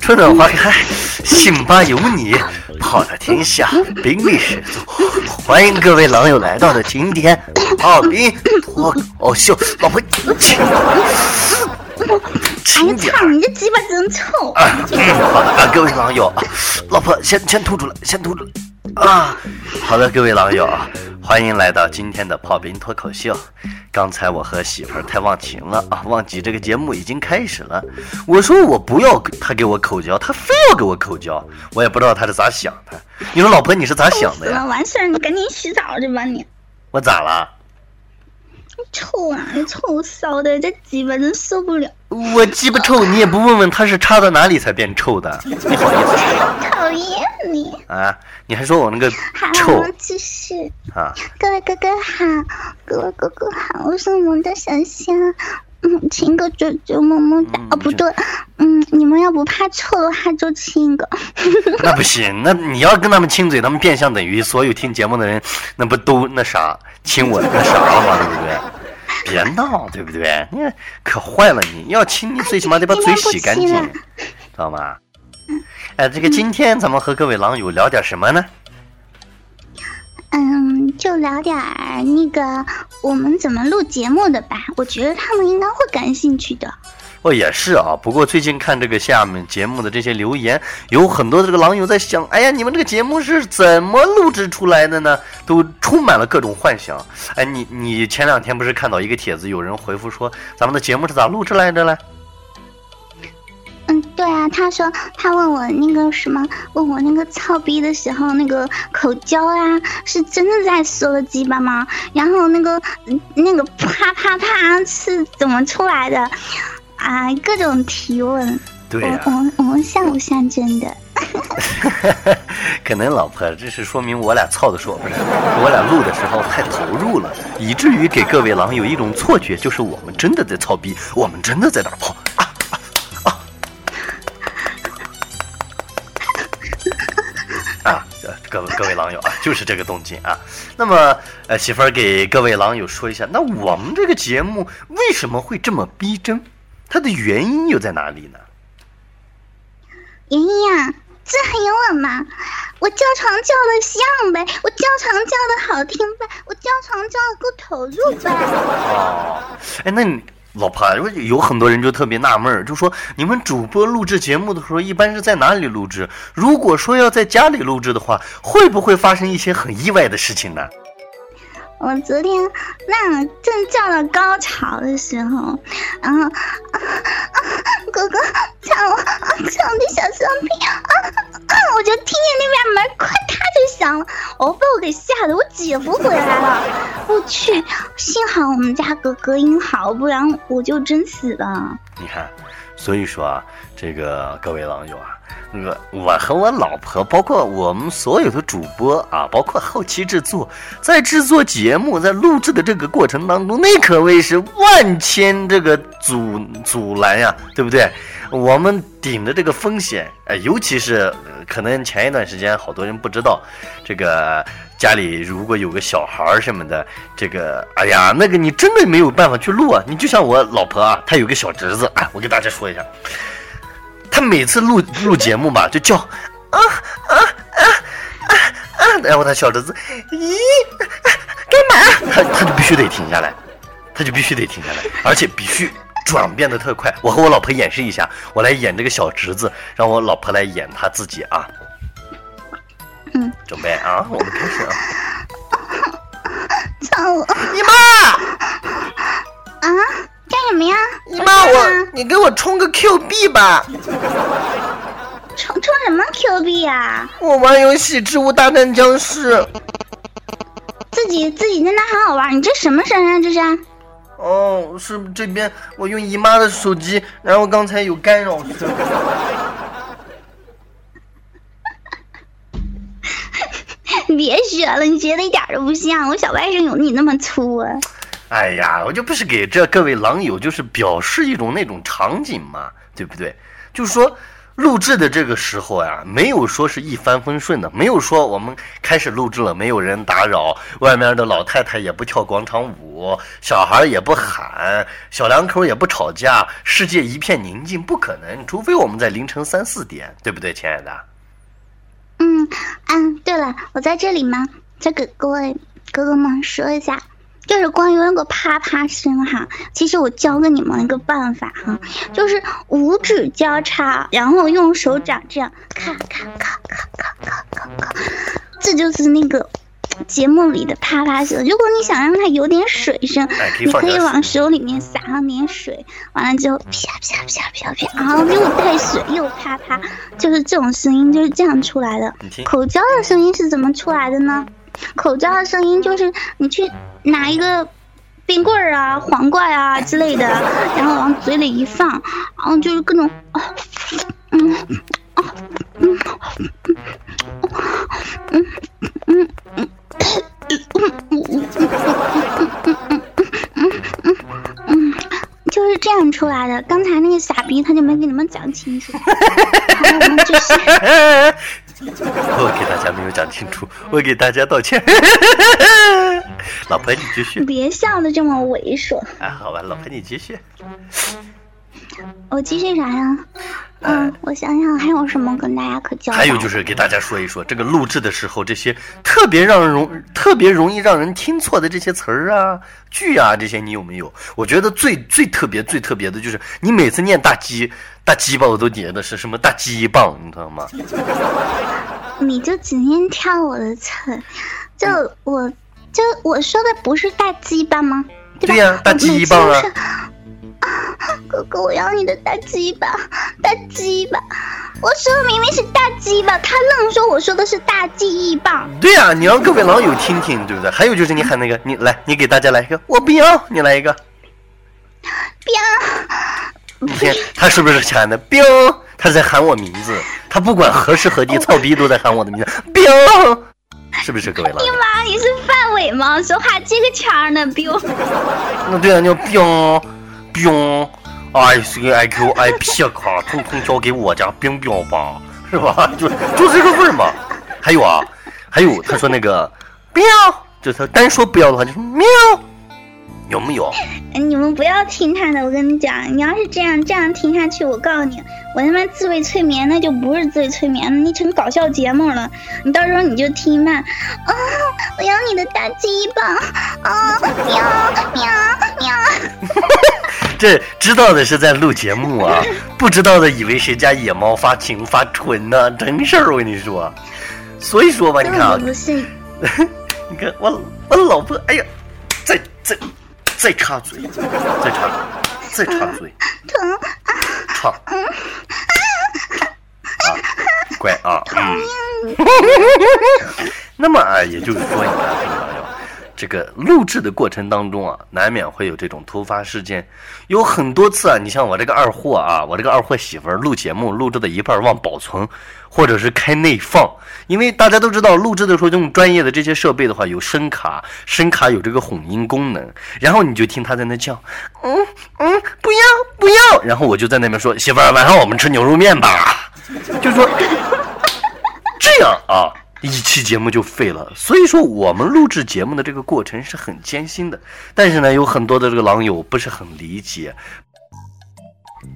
春暖花开，信吧有你，跑的天下，兵力十足。欢迎各位狼友来到的今天炮兵脱口秀，老婆轻轻点操，你这鸡巴真臭！啊！好的啊，各位狼友，老婆先先吐出来，先吐出来啊！好的，各位狼友啊，欢迎来到今天的炮兵脱口秀。刚才我和媳妇儿太忘情了啊，忘记这个节目已经开始了。我说我不要他给我口交，他非要给我口交，我也不知道他是咋想的。你说老婆你是咋想的呀？完事儿你赶紧洗澡去吧你。我咋了？臭啊！你 臭骚的，这鸡巴真受不了。我鸡巴臭，你也不问问他是插到哪里才变臭的？你好意思？讨厌你！啊，你还说我那个，臭我继续。啊？各位哥哥好，各位哥哥好，我是你们的小香。嗯，亲个啾啾，么么哒。嗯哦，不对，嗯，你们要不怕臭的话，就亲一个。那不行，那你要跟他们亲嘴，他们变相等于所有听节目的人，那不都那啥亲我那啥了吗？对不对？别闹，对不对？你可坏了你！要亲你最起码得把嘴洗干净，知道吗？哎，这个今天咱们和各位狼友聊点什么呢？嗯，嗯就聊点儿那个我们怎么录节目的吧，我觉得他们应该会感兴趣的。哦，也是啊。不过最近看这个下面节目的这些留言，有很多的这个狼友在想，哎呀，你们这个节目是怎么录制出来的呢？都充满了各种幻想。哎，你你前两天不是看到一个帖子，有人回复说咱们的节目是咋录制来的嘞？嗯，对啊，他说他问我那个什么，问我那个操逼的时候那个口交啊，是真的在说了鸡巴吗？然后那个嗯那个啪啪啪是怎么出来的？啊，各种提问，对呀、我我我们像不像真的？可能老婆，这是说明我俩操的时候不是，我俩录的时候太投入了，以至于给各位狼有一种错觉，就是我们真的在操逼，我们真的在打炮啊各位各位狼友啊，就是这个动静啊。那么，呃，媳妇儿给各位狼友说一下，那我们这个节目为什么会这么逼真？它的原因又在哪里呢？原因啊，这还有我吗？我叫床叫的像呗，我叫床叫的好听呗，我叫床叫的够投入呗。哦，哎，那你老婆，有有很多人就特别纳闷儿，就说你们主播录制节目的时候，一般是在哪里录制？如果说要在家里录制的话，会不会发生一些很意外的事情呢？我昨天那正叫到高潮的时候，然后、啊 啊、哥哥抢我啊抢我的小商品啊啊！我就听见那边门咔嗒就响了，我被我给吓得我姐夫回来了，我去，幸好我们家哥哥音好，不然我就真死了。你看，所以说啊，这个各位网友啊，那个我和我老婆，包括我们所有的主播啊，包括后期制作，在制作节目、在录制的这个过程当中，那可谓是万千这个阻阻拦呀，对不对？我们顶着这个风险，呃，尤其是、可能前一段时间好多人不知道，这个家里如果有个小孩儿什么的，这个哎呀，那个你真的没有办法去录啊。你就像我老婆啊，她有个小侄子啊，我给大家说一下，她每次录录节目吧，就叫啊啊啊啊啊，然后他小侄子，咦，干嘛？他他就必须得停下来，他就必须得停下来，而且必须。转变的特快，我和我老婆演示一下，我来演这个小侄子，让我老婆来演他自己啊。嗯，准备啊，我们开始啊。操你妈，你给我充个 q 币吧。充充什么 q 币呀我玩游戏植物大战僵尸。自己自己在那好好玩你这什么声啊这是？哦是这边我用姨妈的手机然后刚才有干扰 你别学了你学的一点都不像我小外甥有你那么粗啊。哎呀，我就不是给这各位狼友就是表示一种那种场景嘛，对不对？就是说。录制的这个时候呀，没有说是一帆风顺的，没有说我们开始录制了，没有人打扰，外面的老太太也不跳广场舞，小孩也不喊，小两口也不吵架，世界一片宁静，不可能，除非我们在凌晨三四点，对不对，亲爱的？嗯嗯，对了，我在这里吗？再给各位哥哥们说一下。就是关于那个啪啪声哈，其实我教给你们一个办法哈，就是五指交叉，然后用手掌这样咔咔咔咔咔咔咔咔，这就是那个节目里的啪啪声。如果你想让它有点水声，你可以往手里面撒上点水，完了之后啪啪啪啪啪，然后又带水又啪啪，就是这种声音就是这样出来的。口交的声音是怎么出来的呢？口罩的声音就是你去拿一个冰棍儿啊、黄瓜啊之类的，然后往嘴里一放，然后就是各种，嗯，啊，嗯，嗯，嗯，嗯，嗯，嗯，嗯，嗯，嗯，嗯就是这样出来的。刚才那个傻逼他就没给你们讲清楚，然后我们继续。我给大家没有讲清楚，我给大家道歉。老婆，你继续。别笑的这么猥琐。啊，好吧，老婆你继续。我继续啥呀？嗯，我想想还有什么跟大家可交代。还有就是给大家说一说，这个录制的时候，这些特别让人容、特别容易让人听错的这些词儿啊、句啊，这些你有没有？我觉得最最特别、最特别的就是你每次念大鸡、大鸡巴，我都觉得是什么大鸡棒，你知道吗？你就只念挑我的词，就我就我说的不是大鸡巴吗？对呀，大鸡棒啊。哥哥，我要你的大鸡巴，大鸡巴！我说的明明是大鸡巴，他愣说我说的是大记忆棒。对呀，你让各位狼友听听，对不对？还有就是你喊那个，你来，你给大家来一个，我不要，你来一个。彪，你听他是不是喊的彪？他在喊我名字，他不管何时何地，操逼都在喊我的名字，彪，是不是各位狼友？你妈，你是范伟吗？说话这个腔呢，彪。那对啊，叫彪。冰，哎，是个 I Q I P 卡，通通交给我家冰冰吧，是吧？就就这个味儿嘛。还有啊，还有他说那个喵，就他单说不要的话就是喵，有没有？你们不要听他的，我跟你讲，你要是这样这样听下去，我告诉你，我他妈自慰催眠那就不是自慰催眠，你成搞笑节目了。你到时候你就听吧。啊，我要你的大鸡巴啊！喵喵喵。这知道的是在录节目啊，不知道的以为谁家野猫发情发春呢，真事儿我跟你说。所以说吧，你看啊，你看我我老婆，哎呀，再再再插嘴，再插再插嘴，疼，插，啊，乖啊，嗯。那么啊，也就是说，你？这个录制的过程当中啊，难免会有这种突发事件，有很多次啊。你像我这个二货啊，我这个二货媳妇儿录节目录制的一半忘保存，或者是开内放，因为大家都知道录制的时候用专业的这些设备的话，有声卡，声卡有这个混音功能，然后你就听他在那叫，嗯嗯，不要不要，然后我就在那边说媳妇儿，晚上我们吃牛肉面吧，就说这样啊。一期节目就废了，所以说我们录制节目的这个过程是很艰辛的。但是呢，有很多的这个狼友不是很理解。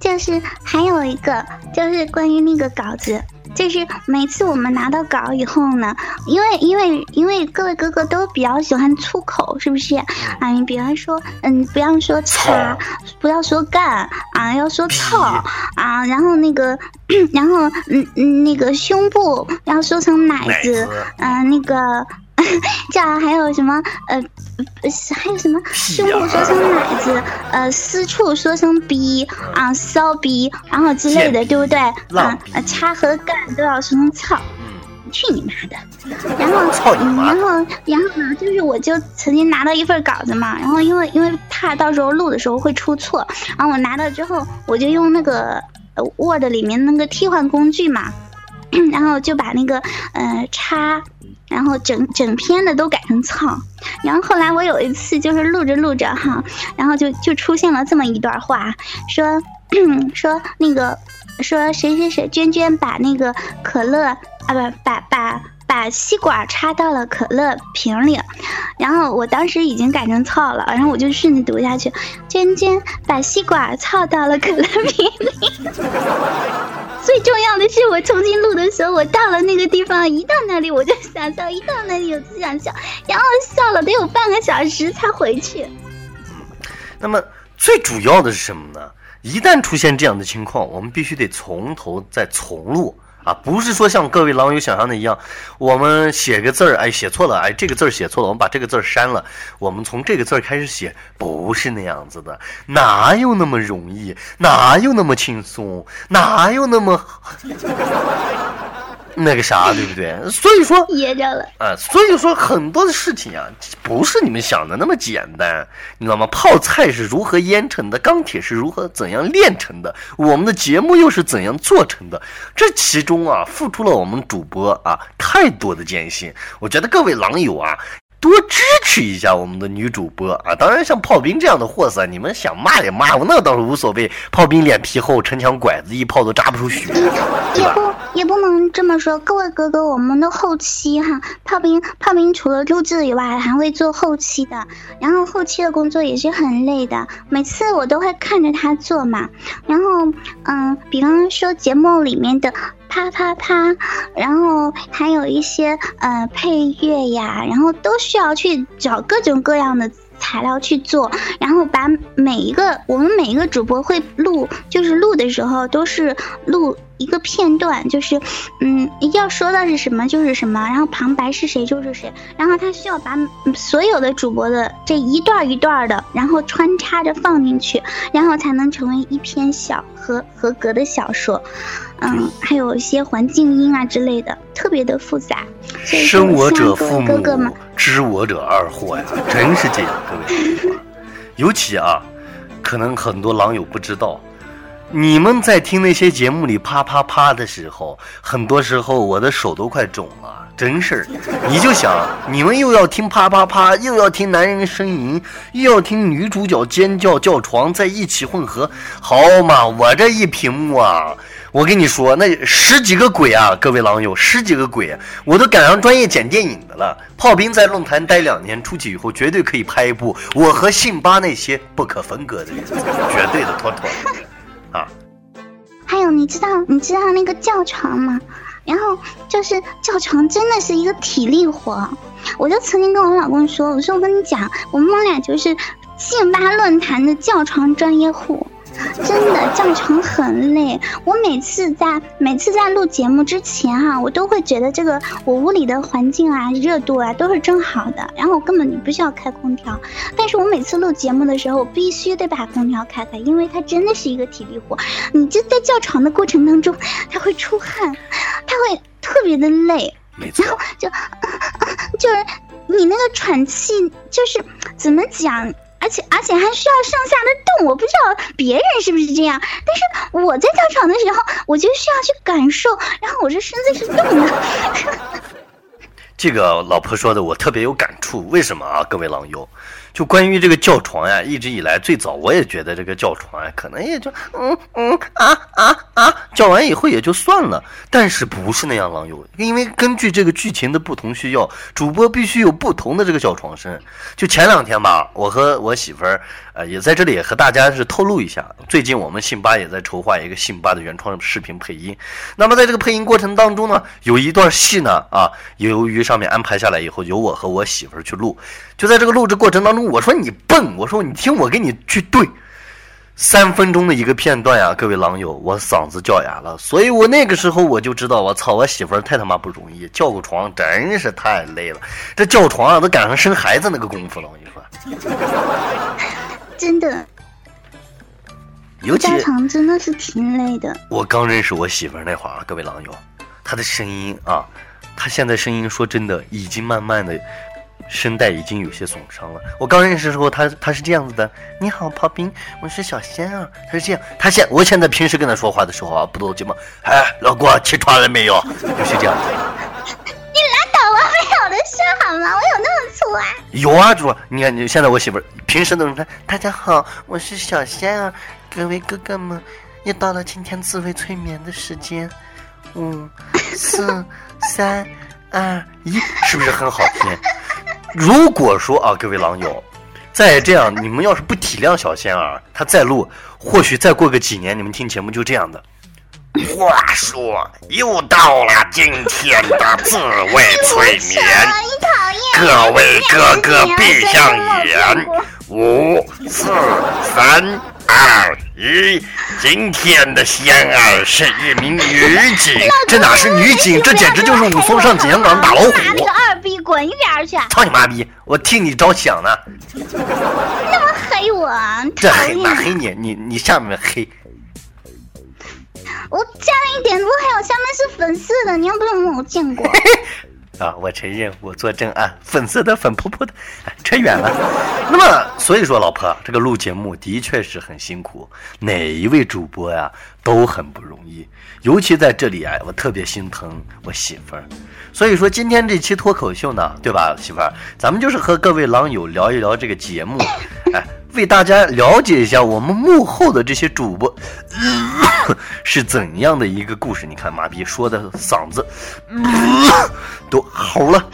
就是还有一个，就是关于那个稿子。就是每次我们拿到稿以后呢，因为因为因为各位哥哥都比较喜欢粗口，是不是？啊，你比方说，嗯，不要说擦，不要说干啊，要说操啊，然后那个，然后嗯嗯，那个胸部要说成奶子，嗯，那个。这还有什么？呃，还有什么？胸部说成奶子，呃，私处说成逼啊，骚逼，然后之类的，对不对？啊，插和干都要说成操。去你妈的！然后，然后，然后呢？就是我就曾经拿到一份稿子嘛，然后因为因为怕到时候录的时候会出错，然后我拿到之后，我就用那个 Word 里面那个替换工具嘛。然后就把那个呃叉，然后整整篇的都改成操。然后后来我有一次就是录着录着哈，然后就就出现了这么一段话，说 说那个说谁谁谁娟娟把那个可乐啊不把把。把吸管插到了可乐瓶里，然后我当时已经改成操了，然后我就顺着读下去。娟娟把吸管操到了可乐瓶里。最重要的是，我重新录的时候，我到了那个地方，一到那里我就想笑，一到那里我就想笑，然后笑了得有半个小时才回去。那么最主要的是什么呢？一旦出现这样的情况，我们必须得从头再重录。啊，不是说像各位狼友想象的一样，我们写个字儿，哎，写错了，哎，这个字儿写错了，我们把这个字儿删了，我们从这个字儿开始写，不是那样子的，哪有那么容易，哪有那么轻松，哪有那么。那个啥，对不对？所以说噎着了啊！所以说很多的事情啊，不是你们想的那么简单，你知道吗？泡菜是如何腌成的？钢铁是如何怎样炼成的？我们的节目又是怎样做成的？这其中啊，付出了我们主播啊太多的艰辛。我觉得各位狼友啊。多支持一下我们的女主播啊！当然，像炮兵这样的货色，你们想骂也骂我，那倒是无所谓。炮兵脸皮厚，城墙拐子，一炮都扎不出血，也不也不能这么说。各位哥哥，我们的后期哈，炮兵炮兵除了录制以外，还会做后期的。然后后期的工作也是很累的，每次我都会看着他做嘛。然后嗯，比方说节目里面的。啪啪啪，然后还有一些呃配乐呀，然后都需要去找各种各样的材料去做，然后把每一个我们每一个主播会录，就是录的时候都是录。一个片段就是，嗯，要说的是什么就是什么，然后旁白是谁就是谁，然后他需要把所有的主播的这一段一段的，然后穿插着放进去，然后才能成为一篇小合合格的小说。嗯，还有一些环境音啊之类的，特别的复杂。生我者父母，知我者二货呀，真是这样，各位。尤其啊，可能很多狼友不知道。你们在听那些节目里啪啪啪的时候，很多时候我的手都快肿了，真事儿。你就想，你们又要听啪啪啪，又要听男人呻吟，又要听女主角尖叫叫床，在一起混合，好嘛？我这一屏幕啊，我跟你说，那十几个鬼啊，各位狼友，十几个鬼，我都赶上专业剪电影的了。炮兵在论坛待两年，出去以后绝对可以拍一部我和信巴那些不可分割的日子，绝对的妥妥的。啊，还有你知道你知道那个叫床吗？然后就是叫床真的是一个体力活，我就曾经跟我老公说，我说我跟你讲，我们俩就是信吧论坛的叫床专业户。真的叫床很累，我每次在每次在录节目之前哈，我都会觉得这个我屋里的环境啊、热度啊都是正好的，然后我根本就不需要开空调。但是我每次录节目的时候，我必须得把空调开开，因为它真的是一个体力活。你就在叫床的过程当中，它会出汗，它会特别的累，然后就 就是你那个喘气，就是怎么讲？而且而且还需要上下的动，我不知道别人是不是这样，但是我在跳床的时候，我就需要去感受，然后我这身子是动的。这个老婆说的我特别有感触，为什么啊？各位狼友。就关于这个叫床呀，一直以来最早我也觉得这个叫床啊，可能也就嗯嗯啊啊啊叫完以后也就算了。但是不是那样，狼友，因为根据这个剧情的不同需要，主播必须有不同的这个叫床声。就前两天吧，我和我媳妇儿也在这里也和大家是透露一下，最近我们信巴也在筹划一个信巴的原创视频配音。那么在这个配音过程当中呢，有一段戏呢啊，由于上面安排下来以后，由我和我媳妇儿去录。就在这个录制过程当中，我说你笨，我说你听我给你去对，三分钟的一个片段呀，各位狼友，我嗓子叫哑了，所以我那个时候我就知道，我操，我媳妇儿太他妈不容易，叫个床真是太累了，这叫床啊都赶上生孩子那个功夫了，我跟你说，真的，尤其叫床真的是挺累的。我刚认识我媳妇儿那会儿，各位狼友，她的声音啊，她现在声音说真的已经慢慢的。声带已经有些损伤了。我刚认识的时候，她她是这样子的：“你好，刨冰，我是小仙啊。”她是这样。她现我现在平时跟她说话的时候啊，不都这么？哎，老郭起床了没有？就是这样子。你拉倒吧，没有的事好吗？我有那么粗啊？有啊，主。你看，你现在我媳妇平时都是说：“大家好，我是小仙儿，各位哥哥们，又到了今天自慰催眠的时间。五、四、三、二、一，是不是很好听？”如果说啊，各位狼友，再这样，你们要是不体谅小仙儿，他再录，或许再过个几年，你们听节目就这样的。话说，又到了今天的自慰催眠，各位哥哥闭上眼，五、四、三、二、一，今天的仙儿是一名女警，这哪是女警，这简直就是武松上井冈打老虎。那个二逼滚一边去！操你妈逼！我替你着想呢。那么黑我？这黑哪黑你？你你下面黑。我加了一点我，还有下面是粉色的，你要不是我见过。啊，我承认我做正案，粉色的粉扑扑的，扯远了。那么所以说，老婆，这个录节目的确是很辛苦，哪一位主播呀都很不容易。尤其在这里啊，我特别心疼我媳妇儿。所以说今天这期脱口秀呢，对吧，媳妇儿，咱们就是和各位狼友聊一聊这个节目，哎，为大家了解一下我们幕后的这些主播 是怎样的一个故事。你看，妈逼说的嗓子都。吼了，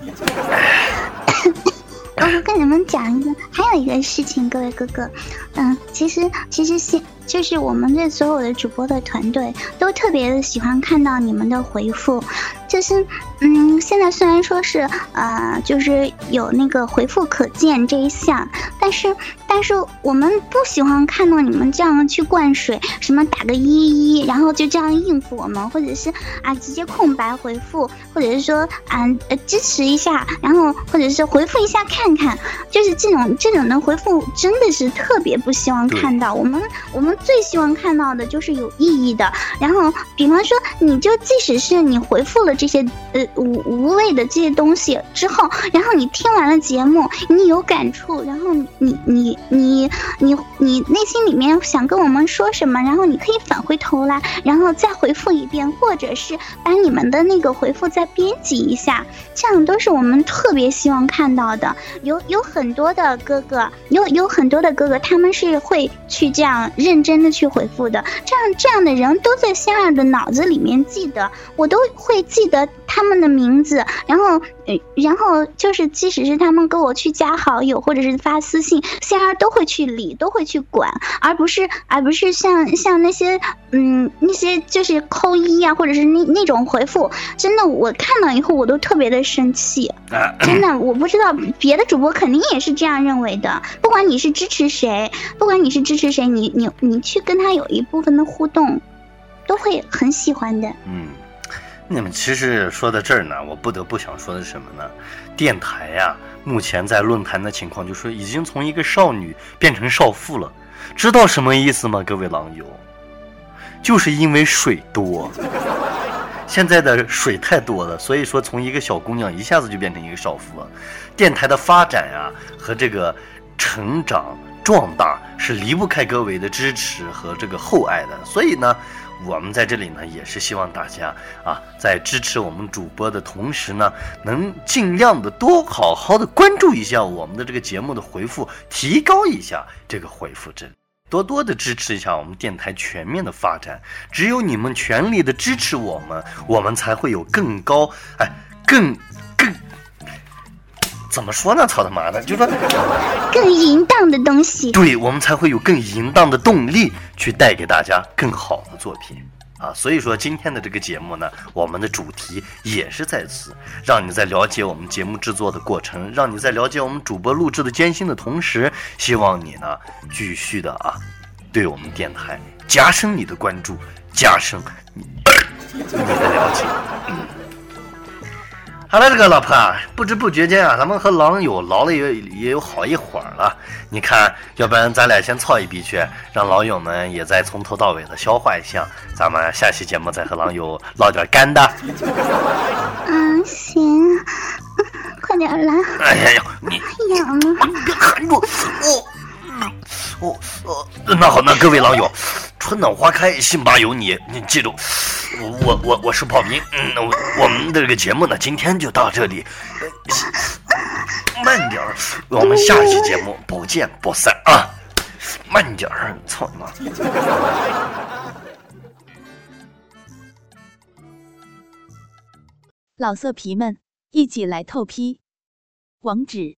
我跟你们讲一个，还有一个事情，各位哥哥，嗯，其实其实现就是我们这所有的主播的团队都特别的喜欢看到你们的回复。就是，嗯，现在虽然说是，呃，就是有那个回复可见这一项，但是，但是我们不喜欢看到你们这样去灌水，什么打个一一，然后就这样应付我们，或者是啊直接空白回复，或者是说啊呃支持一下，然后或者是回复一下看看，就是这种这种的回复真的是特别不希望看到。我们我们最希望看到的就是有意义的。然后，比方说，你就即使是你回复了。这些呃无无谓的这些东西之后，然后你听完了节目，你有感触，然后你你你你你内心里面想跟我们说什么，然后你可以返回头来，然后再回复一遍，或者是把你们的那个回复再编辑一下，这样都是我们特别希望看到的。有有很多的哥哥，有有很多的哥哥，他们是会去这样认真真的去回复的，这样这样的人都在仙儿的脑子里面记得，我都会记。得他们的名字，然后，然后就是，即使是他们跟我去加好友，或者是发私信，仙儿都会去理，都会去管，而不是，而不是像像那些，嗯，那些就是扣一啊，或者是那那种回复，真的，我看到以后我都特别的生气，真的，我不知道别的主播肯定也是这样认为的，不管你是支持谁，不管你是支持谁，你你你去跟他有一部分的互动，都会很喜欢的，嗯。你们其实说到这儿呢，我不得不想说的是什么呢？电台呀，目前在论坛的情况，就说已经从一个少女变成少妇了，知道什么意思吗？各位狼友，就是因为水多，现在的水太多了，所以说从一个小姑娘一下子就变成一个少妇了。电台的发展呀和这个成长壮大是离不开各位的支持和这个厚爱的，所以呢。我们在这里呢，也是希望大家啊，在支持我们主播的同时呢，能尽量的多好好的关注一下我们的这个节目的回复，提高一下这个回复值，多多的支持一下我们电台全面的发展。只有你们全力的支持我们，我们才会有更高哎，更。怎么说呢？操他妈的，就说更淫荡的东西，对我们才会有更淫荡的动力去带给大家更好的作品啊！所以说今天的这个节目呢，我们的主题也是在此，让你在了解我们节目制作的过程，让你在了解我们主播录制的艰辛的同时，希望你呢继续的啊，对我们电台加深你的关注，加深你你的了解。好了，这个老婆啊，不知不觉间啊，咱们和狼友聊了也也有好一会儿了。你看，要不然咱俩先操一笔去，让狼友们也再从头到尾的消化一下。咱们下期节目再和狼友唠点干的。嗯，行。快点来！哎呀呀，你痒了，别含住我。哦哦，那好，那各位狼友，春暖花开，辛巴有你，你记住，我我我是炮兵，嗯，我我们的这个节目呢，今天就到这里，慢点儿，我们下期节目不见不散啊！慢点儿，操你妈！老色皮们，一起来透批，网址